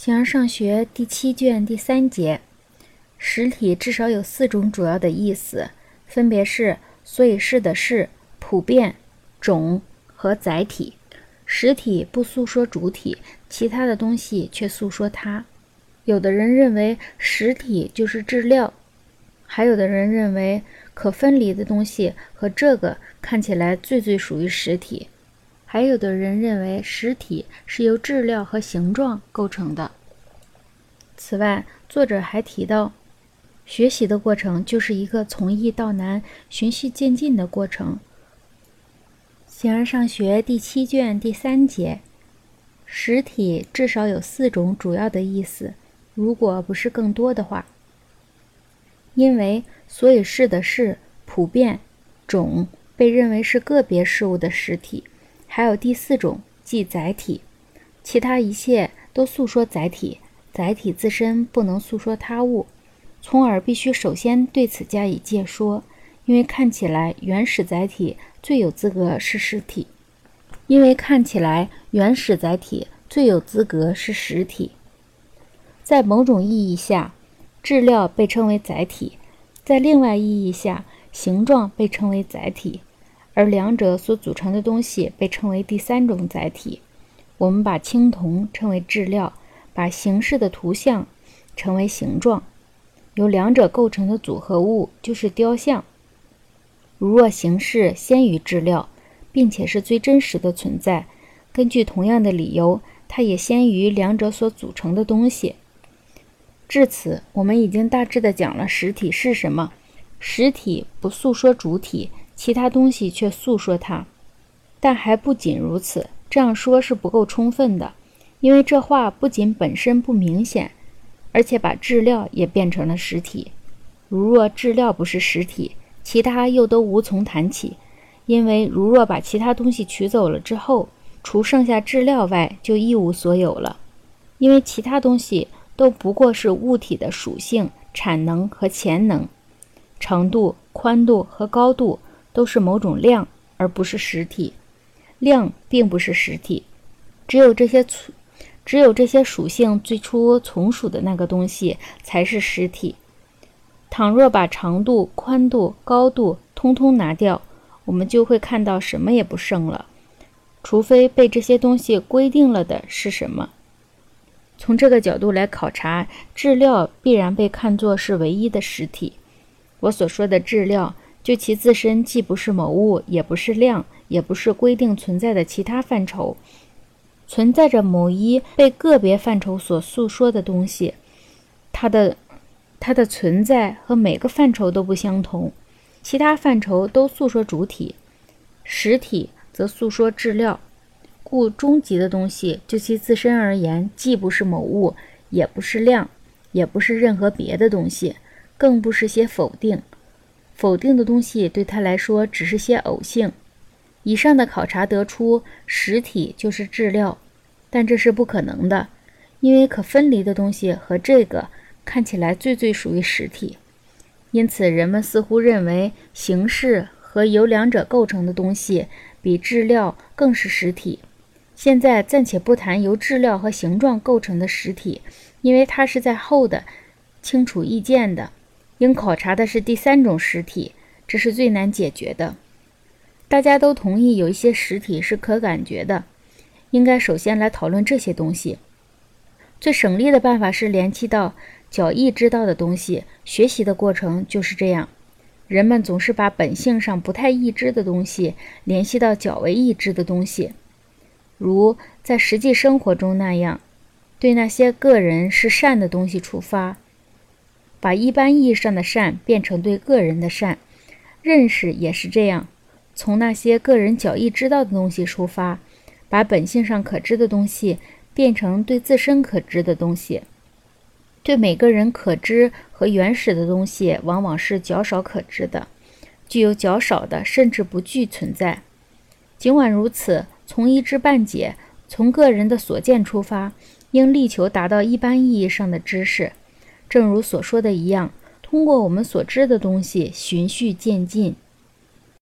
形而上学第七卷第三节，实体至少有四种主要的意思，分别是所以是的是、普遍、种和载体。实体不诉说主体，其他的东西却诉说它。有的人认为实体就是质料，还有的人认为可分离的东西和这个看起来最最属于实体。还有的人认为实体是由质料和形状构成的。此外，作者还提到，学习的过程就是一个从易到难、循序渐进的过程。形而上学第七卷第三节，实体至少有四种主要的意思，如果不是更多的话。因为所以是的是、普遍、种被认为是个别事物的实体。还有第四种，即载体，其他一切都诉说载体，载体自身不能诉说他物，从而必须首先对此加以介说。因为看起来原始载体最有资格是实体，因为看起来原始载体最有资格是实体。在某种意义下，质料被称为载体；在另外意义下，形状被称为载体。而两者所组成的东西被称为第三种载体。我们把青铜称为质料，把形式的图像称为形状。由两者构成的组合物就是雕像。如若形式先于质料，并且是最真实的存在，根据同样的理由，它也先于两者所组成的东西。至此，我们已经大致的讲了实体是什么。实体不诉说主体。其他东西却诉说它，但还不仅如此。这样说是不够充分的，因为这话不仅本身不明显，而且把质料也变成了实体。如若质料不是实体，其他又都无从谈起。因为如若把其他东西取走了之后，除剩下质料外，就一无所有了。因为其他东西都不过是物体的属性、产能和潜能、长度、宽度和高度。都是某种量，而不是实体。量并不是实体，只有这些属，只有这些属性最初从属的那个东西才是实体。倘若把长度、宽度、高度通通拿掉，我们就会看到什么也不剩了，除非被这些东西规定了的是什么。从这个角度来考察，质料必然被看作是唯一的实体。我所说的质料。就其自身，既不是某物，也不是量，也不是规定存在的其他范畴，存在着某一被个别范畴所诉说的东西。它的它的存在和每个范畴都不相同，其他范畴都诉说主体，实体则诉说质料。故终极的东西，就其自身而言，既不是某物，也不是量，也不是任何别的东西，更不是些否定。否定的东西对他来说只是些偶性。以上的考察得出，实体就是质料，但这是不可能的，因为可分离的东西和这个看起来最最属于实体。因此，人们似乎认为形式和由两者构成的东西比质料更是实体。现在暂且不谈由质料和形状构成的实体，因为它是在后的，清楚易见的。应考察的是第三种实体，这是最难解决的。大家都同意有一些实体是可感觉的，应该首先来讨论这些东西。最省力的办法是联系到较易知道的东西。学习的过程就是这样，人们总是把本性上不太易知的东西联系到较为易知的东西，如在实际生活中那样，对那些个人是善的东西出发。把一般意义上的善变成对个人的善，认识也是这样，从那些个人较易知道的东西出发，把本性上可知的东西变成对自身可知的东西。对每个人可知和原始的东西，往往是较少可知的，具有较少的甚至不具存在。尽管如此，从一知半解，从个人的所见出发，应力求达到一般意义上的知识。正如所说的一样，通过我们所知的东西循序渐进。